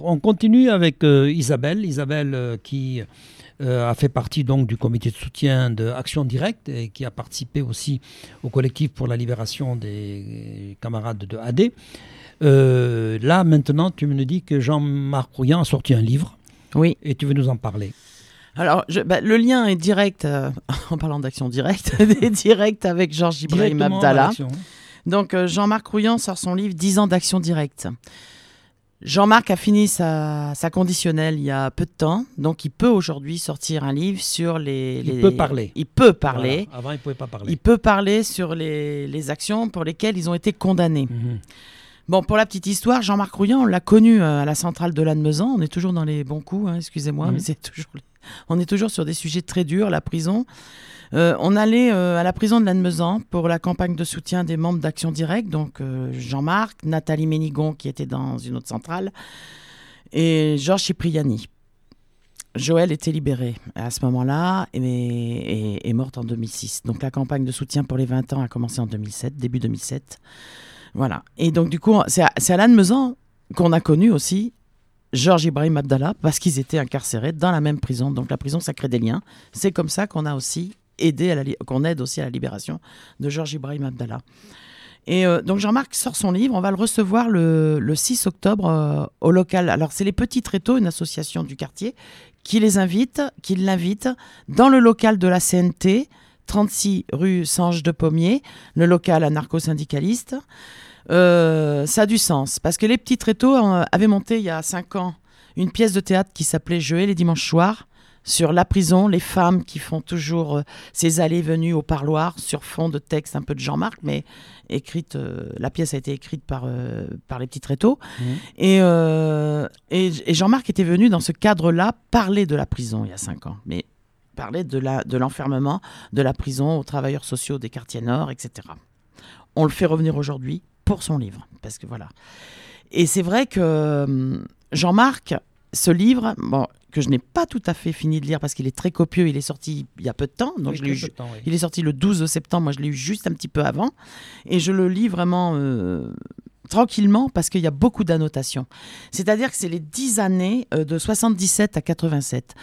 On continue avec euh, Isabelle. Isabelle euh, qui euh, a fait partie donc du comité de soutien de Action Directe et qui a participé aussi au collectif pour la libération des camarades de AD. là, maintenant, tu me dis que Jean-Marc Rouillant a sorti un livre. Oui. Et tu veux nous en parler? Alors, bah, le lien est direct, en parlant d'action directe, est direct avec Georges Ibrahim Abdallah. Donc, Jean-Marc Rouillant sort son livre 10 ans d'action directe. Jean-Marc a fini sa, conditionnelle il y a peu de temps, donc il peut aujourd'hui sortir un livre sur les. Il peut parler. Il peut parler. Avant, il ne pouvait pas parler. Il peut parler sur les, actions pour lesquelles ils ont été condamnés. Mhm. Bon, pour la petite histoire, Jean-Marc Rouillant, on l'a connu euh, à la centrale de Lannemezan. On est toujours dans les bons coups, hein, excusez-moi, mhm. mais c'est toujours. On est toujours sur des sujets très durs, la prison. Euh, on allait euh, à la prison de Lannemezan pour la campagne de soutien des membres d'Action Directe, donc euh, Jean-Marc, Nathalie Ménigon qui était dans une autre centrale, et Georges Cipriani. Joël était libéré à ce moment-là et est morte en 2006. Donc la campagne de soutien pour les 20 ans a commencé en 2007, début 2007. Voilà. Et donc du coup, c'est à, à Lannemezan qu'on a connu aussi Georges Ibrahim Abdallah parce qu'ils étaient incarcérés dans la même prison. Donc la prison, ça crée des liens. C'est comme ça qu'on a aussi aider à qu'on aide aussi à la libération de Georges Ibrahim Abdallah. Et euh, donc Jean-Marc sort son livre, on va le recevoir le, 6 octobre euh, au local. Alors c'est les Petits Tréteaux, une association du quartier, qui les invite, qui l'invite dans le local de la CNT, 36 rue Sange de Pommier, le local anarcho-syndicaliste. Euh, ça a du sens, parce que les Petits Tréteaux avaient monté il y a 5 ans une pièce de théâtre qui s'appelait Jouer les dimanches soirs sur la prison, les femmes qui font toujours euh, ces allées-venues au parloir sur fond de texte un peu de Jean-Marc, mais écrite, euh, la pièce a été écrite par, euh, par les petits tréteaux. Mmh. Et, et, Jean-Marc était venu dans ce cadre-là parler de la prison il y a cinq ans, mais parler de, l'enfermement, de la prison aux travailleurs sociaux des quartiers nord, etc. On le fait revenir aujourd'hui pour son livre, parce que voilà. Et c'est vrai que Jean-Marc, ce livre, bon, que je n'ai pas tout à fait fini de lire parce qu'il est très copieux. Il est sorti il y a peu de temps. Donc Il est sorti le 12 septembre. Moi, je l'ai eu juste un petit peu avant. Et je le lis vraiment euh, tranquillement parce qu'il y a beaucoup d'annotations. C'est-à-dire que c'est les 10 années euh, de 77 à 87.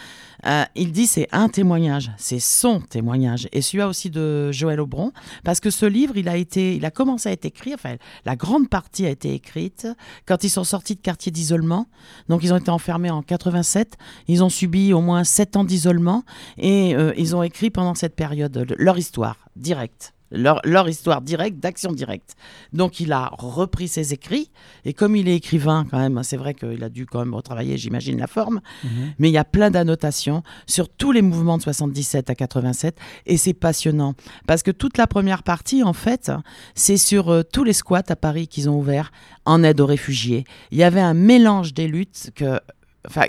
Euh, il dit c'est un témoignage, c'est son témoignage et celui-là aussi de Joël Aubron parce que ce livre il a été, il a commencé à être écrit, enfin la grande partie a été écrite quand ils sont sortis de quartier d'isolement. Donc ils ont été enfermés en 87, ils ont subi au moins 7 ans d'isolement et euh, ils ont écrit pendant cette période leur histoire directe leur, histoire directe, d'action directe. Donc il a repris ses écrits, et comme il est écrivain quand même, c'est vrai qu'il a dû quand même retravailler, j'imagine, la forme, mhm. mais il y a plein d'annotations sur tous les mouvements de 77 à 87, et c'est passionnant, parce que toute la première partie, en fait, c'est sur euh, tous les squats à Paris qu'ils ont ouverts en aide aux réfugiés. Il y avait un mélange des luttes que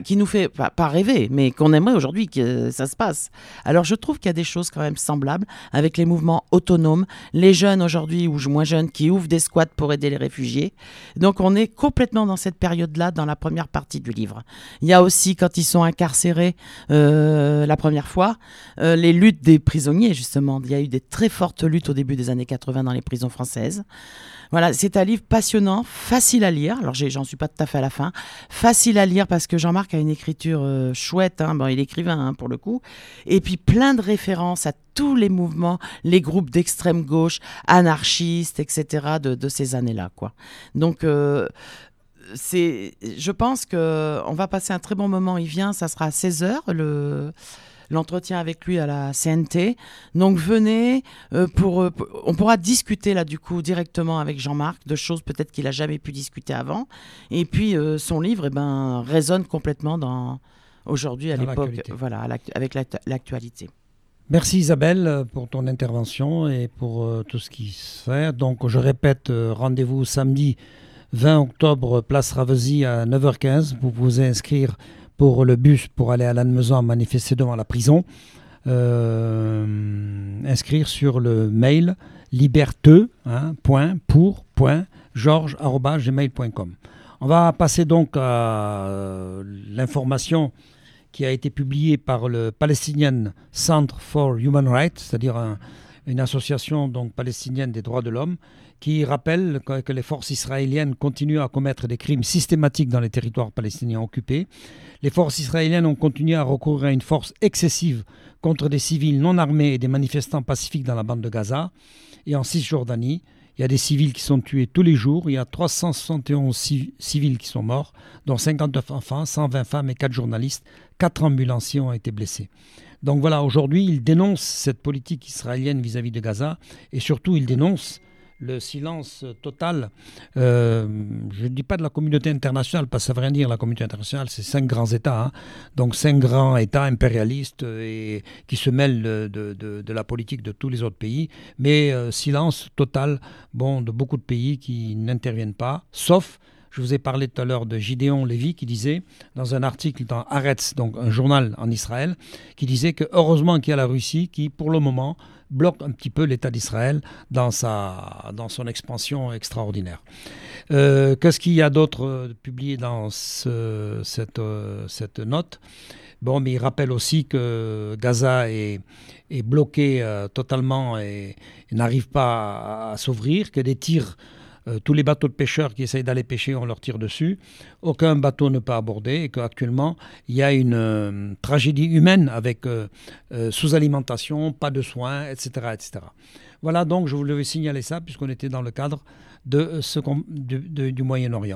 qui nous fait pas, rêver, mais qu'on aimerait aujourd'hui que ça se passe. Alors je trouve qu'il y a des choses quand même semblables avec les mouvements autonomes, les jeunes aujourd'hui ou moins jeunes qui ouvrent des squats pour aider les réfugiés. Donc on est complètement dans cette période-là dans la première partie du livre. Il y a aussi quand ils sont incarcérés euh, la première fois, euh, les luttes des prisonniers justement. Il y a eu des très fortes luttes au début des années 80 dans les prisons françaises. Voilà, c'est un livre passionnant, facile à lire. Alors, j'en suis pas tout à fait à la fin. Facile à lire parce que Jean-Marc a une écriture euh, chouette. Hein. Bon, il est écrivain hein, pour le coup. Et puis, plein de références à tous les mouvements, les groupes d'extrême gauche, anarchistes, etc. de, ces années-là, quoi. Donc, euh, c'est, je pense que on va passer un très bon moment. Il vient, ça sera à 16h le l'entretien avec lui à la CNT. Donc venez euh, pour, euh, on pourra discuter là du coup directement avec Jean-Marc de choses peut-être qu'il a jamais pu discuter avant. Et puis euh, son livre eh ben résonne complètement dans aujourd'hui à l'époque voilà avec l'actualité. Merci Isabelle pour ton intervention et pour tout ce qui se fait. Donc je répète, rendez-vous samedi 20 octobre, place Ravesi à 9h15. Vous pouvez inscrire pour le bus pour aller à Lannemezan manifester devant la prison, euh, inscrire sur le mail liberteux, hein, On va passer donc à l'information qui a été publiée par le Palestinian Center for Human Rights, c'est-à-dire une association palestinienne des droits de l'homme, qui rappelle que, les forces israéliennes continuent à commettre des crimes systématiques dans les territoires palestiniens occupés. Les forces israéliennes ont continué à recourir à une force excessive contre des civils non armés et des manifestants pacifiques dans la bande de Gaza et en Cisjordanie. Il y a des civils qui sont tués tous les jours. Il y a 371 civils qui sont morts, dont 59 enfants, 120 femmes et 4 journalistes. 4 ambulanciers ont été blessés. Donc voilà, aujourd'hui, il dénonce cette politique israélienne vis-à-vis de Gaza et surtout, il dénonce le silence total, euh, je ne dis pas de la communauté internationale, parce que ça veut rien dire, la communauté internationale, c'est cinq grands États, hein. donc cinq grands États impérialistes et, qui se mêlent de, la politique de tous les autres pays, mais euh, silence total bon, de beaucoup de pays qui n'interviennent pas, sauf je vous ai parlé tout à l'heure de Gideon Lévy qui disait, dans un article dans Haaretz, donc un journal en Israël, qui disait que heureusement qu'il y a la Russie qui, pour le moment, bloque un petit peu l'État d'Israël dans, dans son expansion extraordinaire. Euh, qu'est-ce qu'il y a d'autre euh, publié dans ce, cette, euh, cette note? Bon, mais il rappelle aussi que Gaza est, est bloqué totalement et, n'arrive pas à s'ouvrir, que des tirs euh, tous les bateaux de pêcheurs qui essayent d'aller pêcher, on leur tire dessus. Aucun bateau ne peut aborder et qu'actuellement, il y a une euh, tragédie humaine avec euh, sous-alimentation, pas de soins, etc., etc. Voilà, donc je voulais signaler ça puisqu'on était dans le cadre du Moyen-Orient.